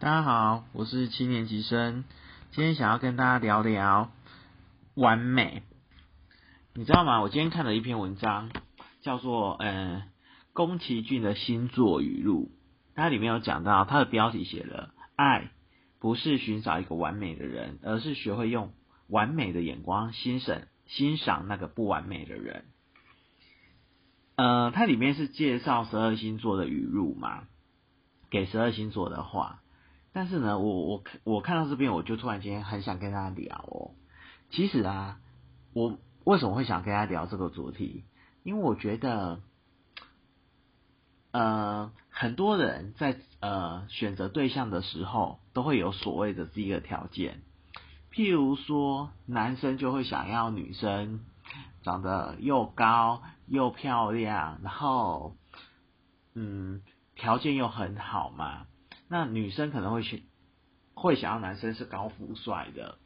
大家好，我是七年级生，今天想要跟大家聊聊完美。你知道吗？我今天看了一篇文章，叫做《嗯宫崎骏的星座语录》，它里面有讲到，它的标题写了“爱不是寻找一个完美的人，而是学会用完美的眼光欣赏欣赏那个不完美的人”。呃，它里面是介绍十二星座的语录嘛，给十二星座的话。但是呢，我我我看到这边，我就突然间很想跟大家聊哦。其实啊，我为什么会想跟大家聊这个主题？因为我觉得，呃，很多人在呃选择对象的时候，都会有所谓的第一个条件。譬如说，男生就会想要女生长得又高。又漂亮，然后，嗯，条件又很好嘛。那女生可能会去，会想要男生是高富帅的。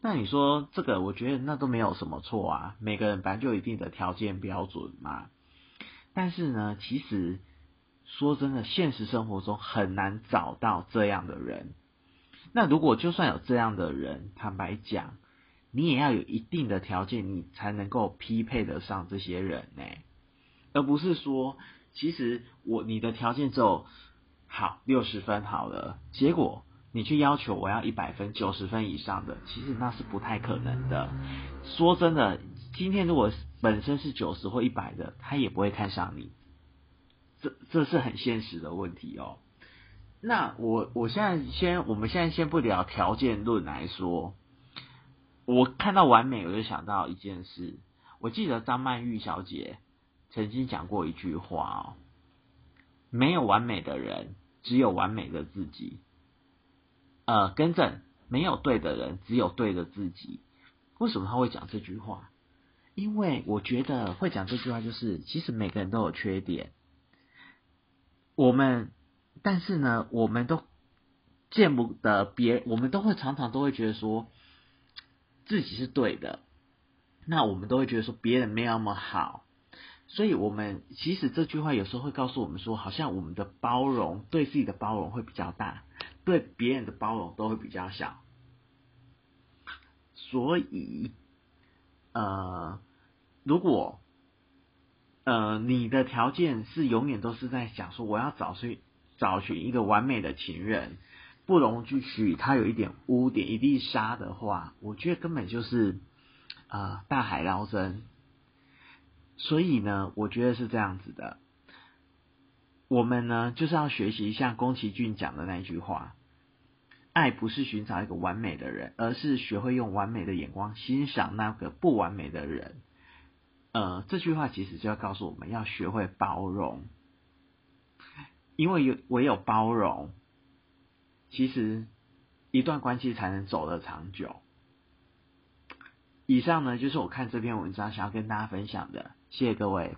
那你说这个，我觉得那都没有什么错啊。每个人本来就有一定的条件标准嘛。但是呢，其实说真的，现实生活中很难找到这样的人。那如果就算有这样的人，坦白讲。你也要有一定的条件，你才能够匹配得上这些人呢，而不是说，其实我你的条件只有好六十分好了，结果你去要求我要一百分、九十分以上的，其实那是不太可能的。说真的，今天如果本身是九十或一百的，他也不会看上你，这这是很现实的问题哦。那我我现在先，我们现在先不聊条件论来说。我看到完美，我就想到一件事。我记得张曼玉小姐曾经讲过一句话哦：“没有完美的人，只有完美的自己。”呃，更正，没有对的人，只有对的自己。为什么他会讲这句话？因为我觉得会讲这句话，就是其实每个人都有缺点。我们，但是呢，我们都见不得别，我们都会常常都会觉得说。自己是对的，那我们都会觉得说别人没有那么好，所以我们其实这句话有时候会告诉我们说，好像我们的包容对自己的包容会比较大，对别人的包容都会比较小。所以，呃，如果呃你的条件是永远都是在想说我要找寻找寻一个完美的情人。不容去取，他有一点污点，一粒沙的话，我觉得根本就是啊大海捞针。所以呢，我觉得是这样子的。我们呢，就是要学习像宫崎骏讲的那句话：爱不是寻找一个完美的人，而是学会用完美的眼光欣赏那个不完美的人。呃，这句话其实就要告诉我们要学会包容，因为有唯有包容。其实，一段关系才能走得长久。以上呢，就是我看这篇文章想要跟大家分享的，谢谢各位。